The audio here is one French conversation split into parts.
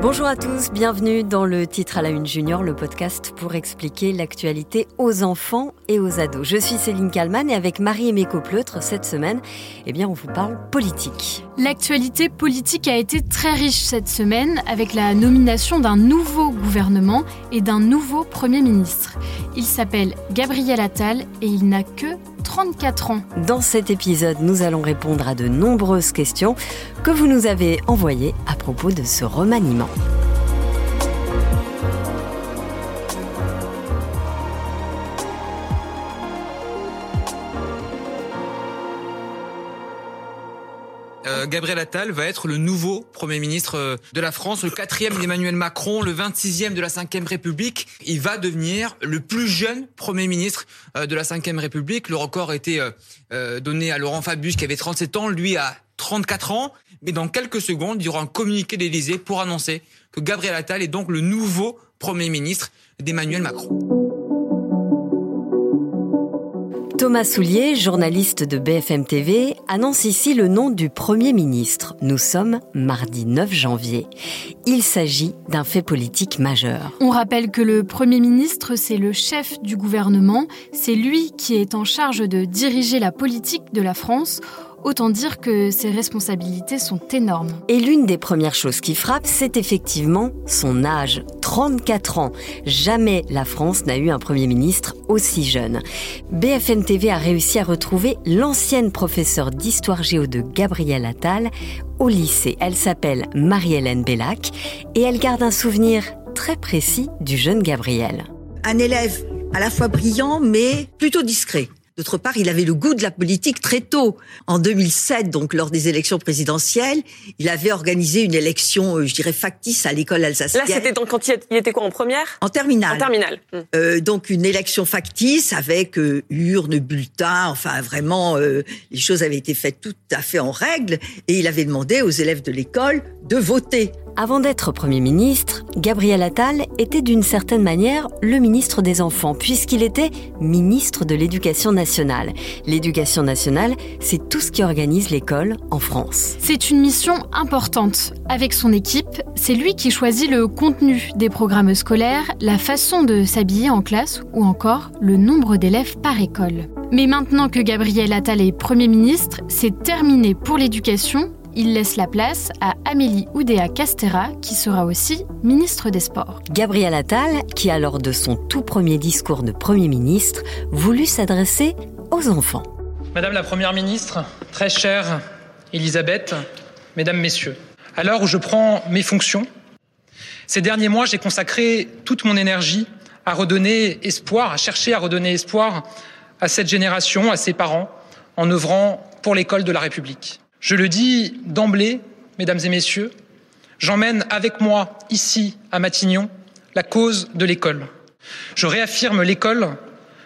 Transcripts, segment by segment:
Bonjour à tous, bienvenue dans le titre à la une junior, le podcast pour expliquer l'actualité aux enfants et aux ados. Je suis Céline Kalman et avec Marie-Aimée Copleutre, cette semaine, eh bien, on vous parle politique. L'actualité politique a été très riche cette semaine avec la nomination d'un nouveau gouvernement et d'un nouveau Premier ministre. Il s'appelle Gabriel Attal et il n'a que 34 ans. Dans cet épisode, nous allons répondre à de nombreuses questions que vous nous avez envoyées à propos de ce remaniement. Euh, Gabriel Attal va être le nouveau Premier ministre euh, de la France, le quatrième d'Emmanuel Macron, le 26e de la Ve République. Il va devenir le plus jeune Premier ministre euh, de la Ve République. Le record a été donné à Laurent Fabius qui avait 37 ans, lui a 34 ans. Mais dans quelques secondes, il y aura un communiqué d'Élysée pour annoncer que Gabriel Attal est donc le nouveau Premier ministre d'Emmanuel Macron. Thomas Soulier, journaliste de BFM TV, annonce ici le nom du Premier ministre. Nous sommes mardi 9 janvier. Il s'agit d'un fait politique majeur. On rappelle que le Premier ministre, c'est le chef du gouvernement. C'est lui qui est en charge de diriger la politique de la France Autant dire que ses responsabilités sont énormes. Et l'une des premières choses qui frappe, c'est effectivement son âge. 34 ans. Jamais la France n'a eu un Premier ministre aussi jeune. BFM TV a réussi à retrouver l'ancienne professeure d'histoire géo de Gabriel Attal au lycée. Elle s'appelle Marie-Hélène Bellac et elle garde un souvenir très précis du jeune Gabriel. Un élève à la fois brillant mais plutôt discret. D'autre part, il avait le goût de la politique très tôt. En 2007, donc lors des élections présidentielles, il avait organisé une élection, euh, je dirais, factice à l'école alsacienne. Là, c'était quand il était quoi en première? En terminale. En terminale. Hmm. Euh, donc une élection factice avec euh, urne, bulletin, enfin vraiment, euh, les choses avaient été faites tout à fait en règle. Et il avait demandé aux élèves de l'école de voter. Avant d'être Premier ministre, Gabriel Attal était d'une certaine manière le ministre des Enfants, puisqu'il était ministre de l'Éducation nationale. L'éducation nationale, c'est tout ce qui organise l'école en France. C'est une mission importante. Avec son équipe, c'est lui qui choisit le contenu des programmes scolaires, la façon de s'habiller en classe ou encore le nombre d'élèves par école. Mais maintenant que Gabriel Attal est Premier ministre, c'est terminé pour l'éducation il laisse la place à Amélie Oudéa Castera, qui sera aussi ministre des Sports. Gabriel Attal, qui a lors de son tout premier discours de Premier ministre, voulut s'adresser aux enfants. Madame la Première ministre, très chère Elisabeth, Mesdames, Messieurs, à l'heure où je prends mes fonctions, ces derniers mois, j'ai consacré toute mon énergie à redonner espoir, à chercher à redonner espoir à cette génération, à ses parents, en œuvrant pour l'école de la République. Je le dis d'emblée, mesdames et messieurs, j'emmène avec moi, ici, à Matignon, la cause de l'école. Je réaffirme l'école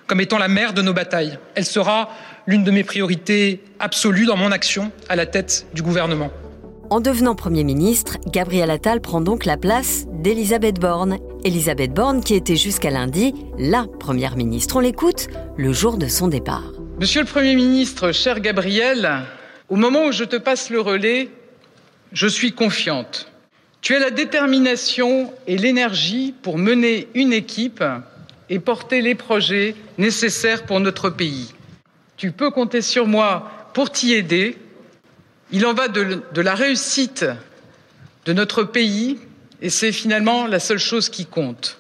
comme étant la mère de nos batailles. Elle sera l'une de mes priorités absolues dans mon action à la tête du gouvernement. En devenant Premier ministre, Gabriel Attal prend donc la place d'Elisabeth Borne. Elisabeth Borne qui était jusqu'à lundi la Première ministre. On l'écoute le jour de son départ. Monsieur le Premier ministre, cher Gabriel, au moment où je te passe le relais, je suis confiante. Tu as la détermination et l'énergie pour mener une équipe et porter les projets nécessaires pour notre pays. Tu peux compter sur moi pour t'y aider. Il en va de, la réussite de notre pays et c'est finalement la seule chose qui compte.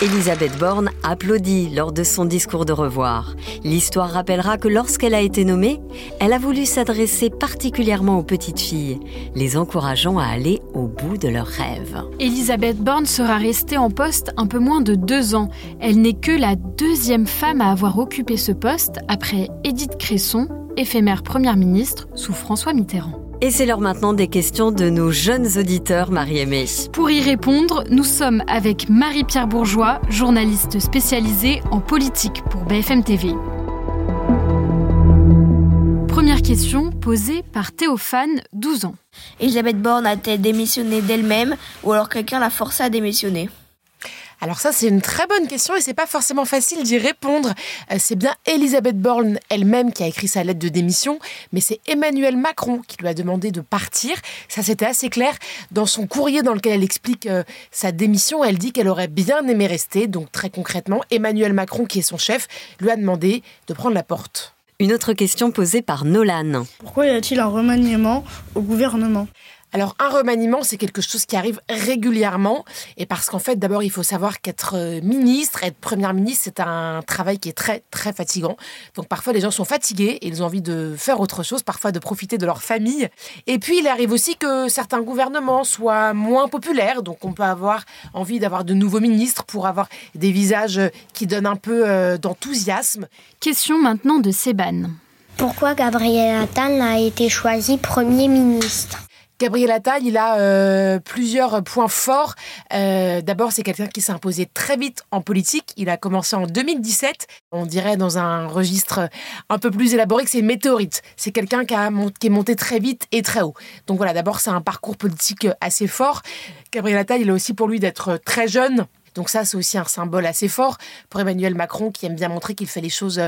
Elisabeth Borne applaudit lors de son discours de revoir. L'histoire rappellera que lorsqu'elle a été nommée, elle a voulu s'adresser particulièrement aux petites filles, les encourageant à aller au bout de leurs rêves. Elisabeth Borne sera restée en poste un peu moins de deux ans. Elle n'est que la deuxième femme à avoir occupé ce poste après Édith Cresson, éphémère première ministre sous François Mitterrand. Et c'est l'heure maintenant des questions de nos jeunes auditeurs, Marie-Aimée. Pour y répondre, nous sommes avec Marie-Pierre Bourgeois, journaliste spécialisée en politique pour BFM TV. Première question posée par Théophane, 12 ans. Elisabeth Borne a-t-elle démissionné d'elle-même ou alors quelqu'un l'a forcée à démissionner? Alors ça, c'est une très bonne question et c'est pas forcément facile d'y répondre. Euh, c'est bien Elisabeth Borne elle-même qui a écrit sa lettre de démission, mais c'est Emmanuel Macron qui lui a demandé de partir. Ça, c'était assez clair. Dans son courrier dans lequel elle explique euh, sa démission, elle dit qu'elle aurait bien aimé rester. Donc très concrètement, Emmanuel Macron, qui est son chef, lui a demandé de prendre la porte. Une autre question posée par Nolan. Pourquoi y a-t-il un remaniement au gouvernement? Alors un remaniement, c'est quelque chose qui arrive régulièrement, et parce qu'en fait, d'abord, il faut savoir qu'être euh, ministre, être première ministre, c'est un travail qui est très très fatigant. Donc parfois, les gens sont fatigués et ils ont envie de faire autre chose, parfois de profiter de leur famille. Et puis, il arrive aussi que certains gouvernements soient moins populaires, donc on peut avoir envie d'avoir de nouveaux ministres pour avoir des visages qui donnent un peu euh, d'enthousiasme. Question maintenant de Seban. Pourquoi Gabriel Attal a été choisi Premier ministre? Gabriel Attal, il a euh, plusieurs points forts. Euh, d'abord, c'est quelqu'un qui s'est imposé très vite en politique. Il a commencé en 2017. On dirait dans un registre un peu plus élaboré que c'est météorite. C'est quelqu'un qui, est monté très vite et très haut. Donc voilà, d'abord, c'est un parcours politique assez fort. Gabriel Attal, il a aussi pour lui d'être très jeune. Donc ça, c'est aussi un symbole assez fort pour Emmanuel Macron qui aime bien montrer qu'il fait les choses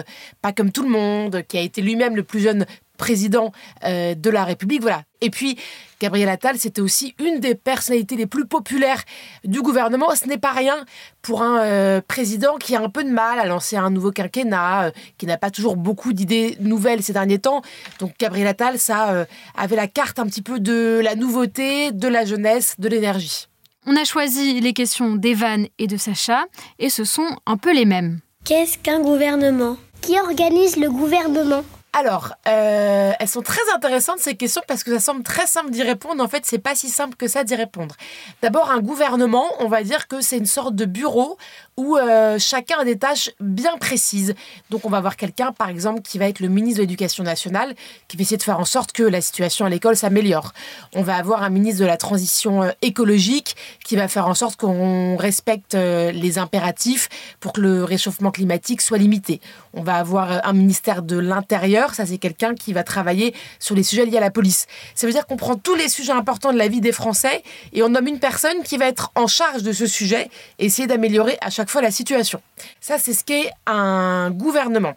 pas comme tout le monde, qui a été lui-même le plus jeune président euh, de la République. Voilà. Et puis, Gabriel Attal, c'était aussi une des personnalités les plus populaires du gouvernement. Ce n'est pas rien pour un euh, président qui a un peu de mal à lancer un nouveau quinquennat, euh, qui n'a pas toujours beaucoup d'idées nouvelles ces derniers temps. Donc, Gabriel Attal, ça avait la carte un petit peu de la nouveauté, de la jeunesse, de l'énergie. On a choisi les questions d'Evan et de Sacha, et ce sont un peu les mêmes. Qu'est-ce qu'un gouvernement? Qui organise le gouvernement? Alors, euh, elles sont très intéressantes ces questions parce que ça semble très simple d'y répondre. En fait, c'est pas si simple que ça d'y répondre. D'abord, un gouvernement, on va dire que c'est une sorte de bureau où euh, chacun a des tâches bien précises. Donc, on va avoir quelqu'un, par exemple, qui va être le ministre de l'Éducation nationale, qui va essayer de faire en sorte que la situation à l'école s'améliore. On va avoir un ministre de la transition euh, écologique qui va faire en sorte qu'on respecte les impératifs pour que le réchauffement climatique soit limité. On va avoir un ministère de l'Intérieur ça c'est quelqu'un qui va travailler sur les sujets liés à la police. Ça veut dire qu'on prend tous les sujets importants de la vie des Français et on nomme une personne qui va être en charge de ce sujet et essayer d'améliorer à chaque fois la situation. Ça c'est ce qu'est un gouvernement.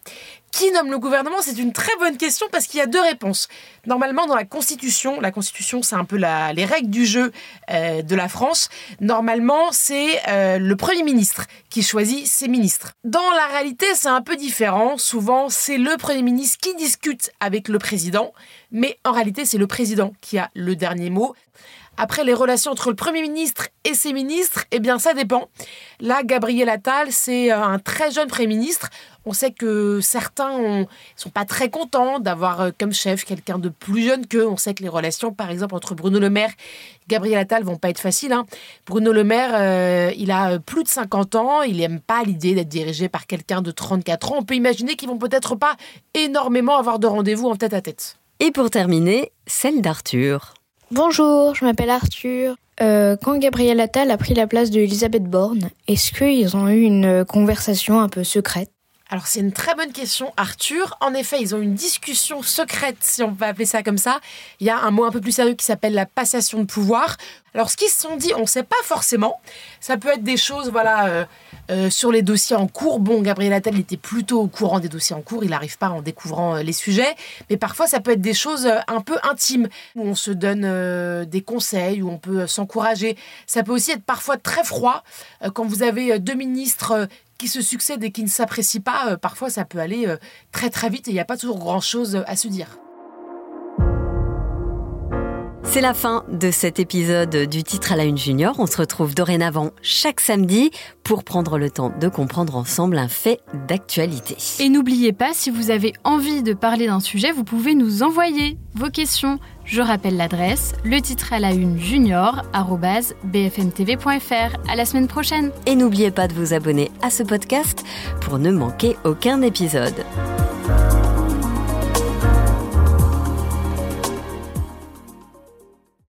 Qui nomme le gouvernement C'est une très bonne question parce qu'il y a deux réponses. Normalement, dans la Constitution, la Constitution, c'est un peu les règles du jeu euh, de la France. Normalement, c'est euh, le Premier ministre qui choisit ses ministres. Dans la réalité, c'est un peu différent. Souvent, c'est le Premier ministre qui discute avec le président, mais en réalité, c'est le président qui a le dernier mot. Après, les relations entre le Premier ministre et ses ministres, eh bien, ça dépend. Là, Gabriel Attal, c'est euh, un très jeune Premier ministre. On sait que certains ne sont pas très contents d'avoir euh, comme chef quelqu'un de plus jeune qu'eux. On sait que les relations, par exemple, entre Bruno Le Maire et Gabriel Attal vont pas être faciles. Hein. Bruno Le Maire, euh, il a plus de 50 ans. Il n'aime pas l'idée d'être dirigé par quelqu'un de 34 ans. On peut imaginer qu'ils vont peut-être pas énormément avoir de rendez-vous en tête à tête. Et pour terminer, celle d'Arthur. Bonjour, je m'appelle Arthur. Euh, quand Gabriel Attal a pris la place de Elisabeth Borne, est-ce qu'ils ont eu une conversation un peu secrète? Alors c'est une très bonne question, Arthur. En effet, ils ont une discussion secrète, si on peut appeler ça comme ça. Il y a un mot un peu plus sérieux qui s'appelle la passation de pouvoir. Alors ce qu'ils se sont dit, on ne sait pas forcément. Ça peut être des choses, voilà, euh, euh, sur les dossiers en cours. Bon, Gabriel Attal était plutôt au courant des dossiers en cours. Il n'arrive pas en découvrant euh, les sujets. Mais parfois, ça peut être des choses un peu intimes où on se donne des conseils, où on peut s'encourager. Ça peut aussi être parfois très froid quand vous avez deux ministres qui se succèdent et qui ne s'apprécient pas, euh, parfois ça peut aller euh, très très vite et il n'y a pas toujours grand-chose euh, à se dire. C'est la fin de cet épisode du titre à la une junior. On se retrouve dorénavant chaque samedi pour prendre le temps de comprendre ensemble un fait d'actualité. Et n'oubliez pas, si vous avez envie de parler d'un sujet, vous pouvez nous envoyer vos questions. Je rappelle l'adresse, le titre à la une junior bfmtv.fr. À la semaine prochaine. Et n'oubliez pas de vous abonner à ce podcast pour ne manquer aucun épisode.